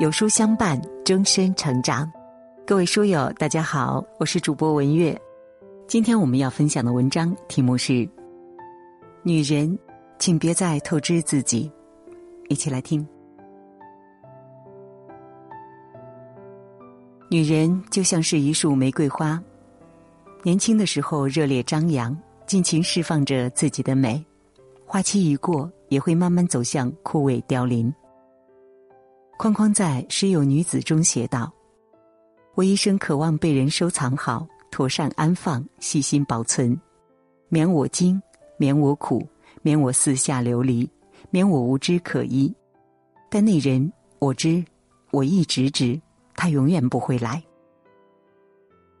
有书相伴，终身成长。各位书友，大家好，我是主播文月。今天我们要分享的文章题目是：女人，请别再透支自己。一起来听。女人就像是一束玫瑰花，年轻的时候热烈张扬，尽情释放着自己的美，花期一过，也会慢慢走向枯萎凋零。框框在《诗有女子》中写道：“我一生渴望被人收藏好，妥善安放，细心保存，免我惊，免我苦，免我四下流离，免我无枝可依。但那人，我知，我一直知。”他永远不会来。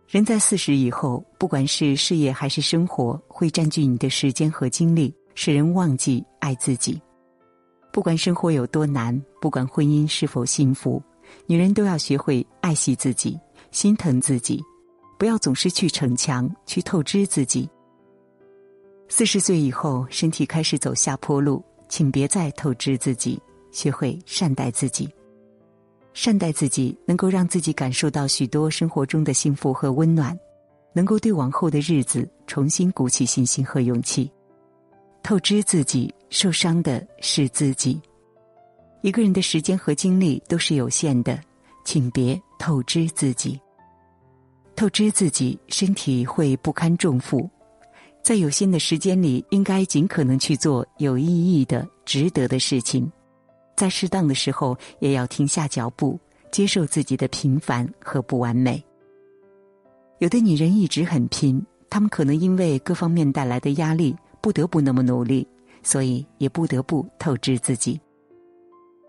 人在四十以后，不管是事业还是生活，会占据你的时间和精力，使人忘记爱自己。不管生活有多难，不管婚姻是否幸福，女人都要学会爱惜自己，心疼自己，不要总是去逞强，去透支自己。四十岁以后，身体开始走下坡路，请别再透支自己，学会善待自己。善待自己，能够让自己感受到许多生活中的幸福和温暖，能够对往后的日子重新鼓起信心和勇气。透支自己，受伤的是自己。一个人的时间和精力都是有限的，请别透支自己。透支自己，身体会不堪重负。在有限的时间里，应该尽可能去做有意义的、值得的事情。在适当的时候，也要停下脚步，接受自己的平凡和不完美。有的女人一直很拼，她们可能因为各方面带来的压力，不得不那么努力，所以也不得不透支自己。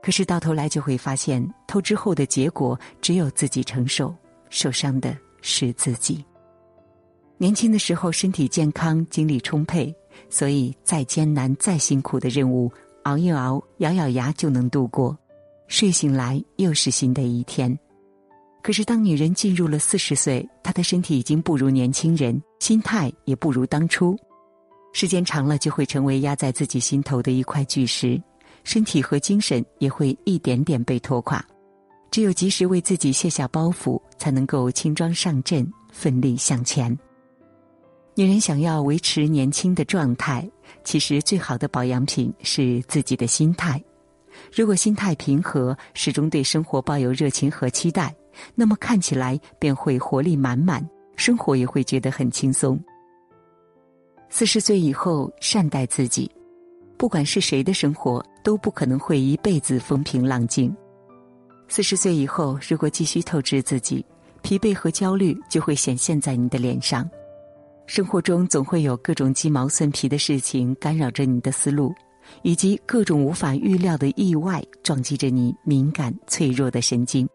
可是到头来就会发现，透支后的结果只有自己承受，受伤的是自己。年轻的时候身体健康，精力充沛，所以再艰难、再辛苦的任务。熬一熬，咬咬牙就能度过。睡醒来又是新的一天。可是，当女人进入了四十岁，她的身体已经不如年轻人，心态也不如当初。时间长了，就会成为压在自己心头的一块巨石，身体和精神也会一点点被拖垮。只有及时为自己卸下包袱，才能够轻装上阵，奋力向前。女人想要维持年轻的状态，其实最好的保养品是自己的心态。如果心态平和，始终对生活抱有热情和期待，那么看起来便会活力满满，生活也会觉得很轻松。四十岁以后，善待自己，不管是谁的生活，都不可能会一辈子风平浪静。四十岁以后，如果继续透支自己，疲惫和焦虑就会显现在你的脸上。生活中总会有各种鸡毛蒜皮的事情干扰着你的思路，以及各种无法预料的意外撞击着你敏感脆弱的神经。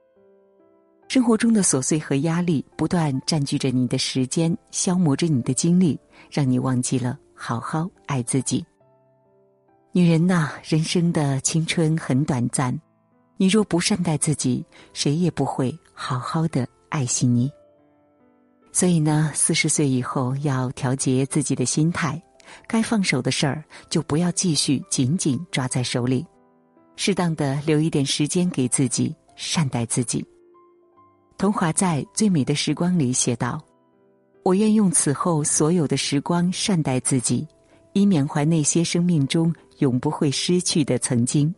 生活中的琐碎和压力不断占据着你的时间，消磨着你的精力，让你忘记了好好爱自己。女人呐，人生的青春很短暂，你若不善待自己，谁也不会好好的爱惜你。所以呢，四十岁以后要调节自己的心态，该放手的事儿就不要继续紧紧抓在手里，适当的留一点时间给自己，善待自己。童华在《最美的时光》里写道：“我愿用此后所有的时光善待自己，以缅怀那些生命中永不会失去的曾经。”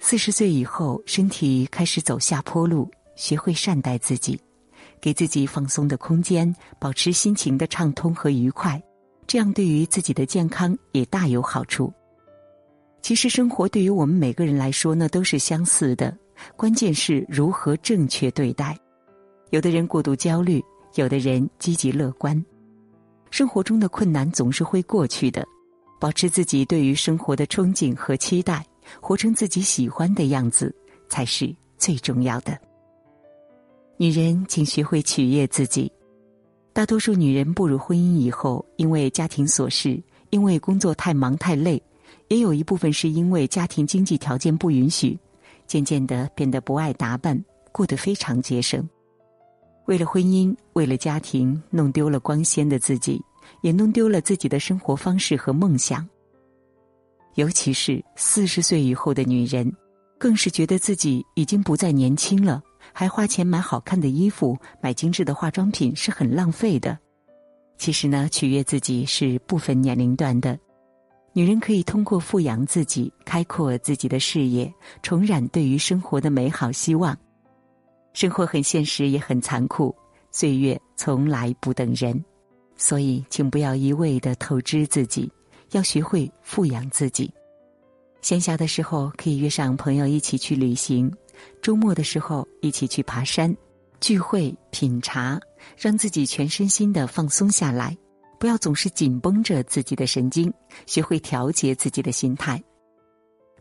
四十岁以后，身体开始走下坡路，学会善待自己。给自己放松的空间，保持心情的畅通和愉快，这样对于自己的健康也大有好处。其实生活对于我们每个人来说呢，都是相似的，关键是如何正确对待。有的人过度焦虑，有的人积极乐观。生活中的困难总是会过去的，保持自己对于生活的憧憬和期待，活成自己喜欢的样子，才是最重要的。女人，请学会取悦自己。大多数女人步入婚姻以后，因为家庭琐事，因为工作太忙太累，也有一部分是因为家庭经济条件不允许，渐渐的变得不爱打扮，过得非常节省。为了婚姻，为了家庭，弄丢了光鲜的自己，也弄丢了自己的生活方式和梦想。尤其是四十岁以后的女人。更是觉得自己已经不再年轻了，还花钱买好看的衣服、买精致的化妆品是很浪费的。其实呢，取悦自己是不分年龄段的。女人可以通过富养自己，开阔自己的视野，重燃对于生活的美好希望。生活很现实，也很残酷，岁月从来不等人，所以请不要一味的透支自己，要学会富养自己。闲暇的时候可以约上朋友一起去旅行，周末的时候一起去爬山，聚会品茶，让自己全身心的放松下来。不要总是紧绷着自己的神经，学会调节自己的心态，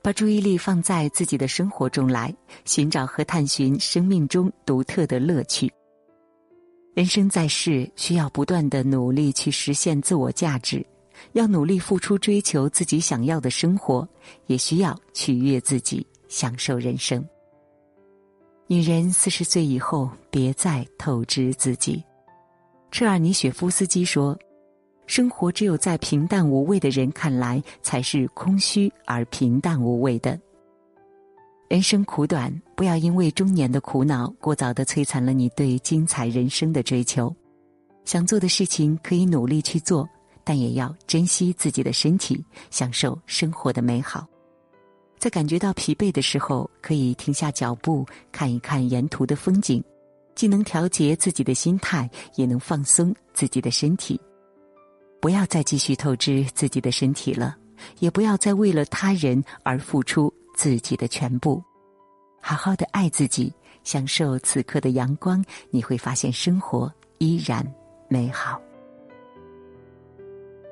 把注意力放在自己的生活中来，寻找和探寻生命中独特的乐趣。人生在世，需要不断的努力去实现自我价值，要努力付出追求自己想要的生活，也需要取悦自己，享受人生。女人四十岁以后，别再透支自己。车尔尼雪夫斯基说。生活只有在平淡无味的人看来，才是空虚而平淡无味的。人生苦短，不要因为中年的苦恼，过早的摧残了你对精彩人生的追求。想做的事情可以努力去做，但也要珍惜自己的身体，享受生活的美好。在感觉到疲惫的时候，可以停下脚步，看一看沿途的风景，既能调节自己的心态，也能放松自己的身体。不要再继续透支自己的身体了，也不要再为了他人而付出自己的全部。好好的爱自己，享受此刻的阳光，你会发现生活依然美好。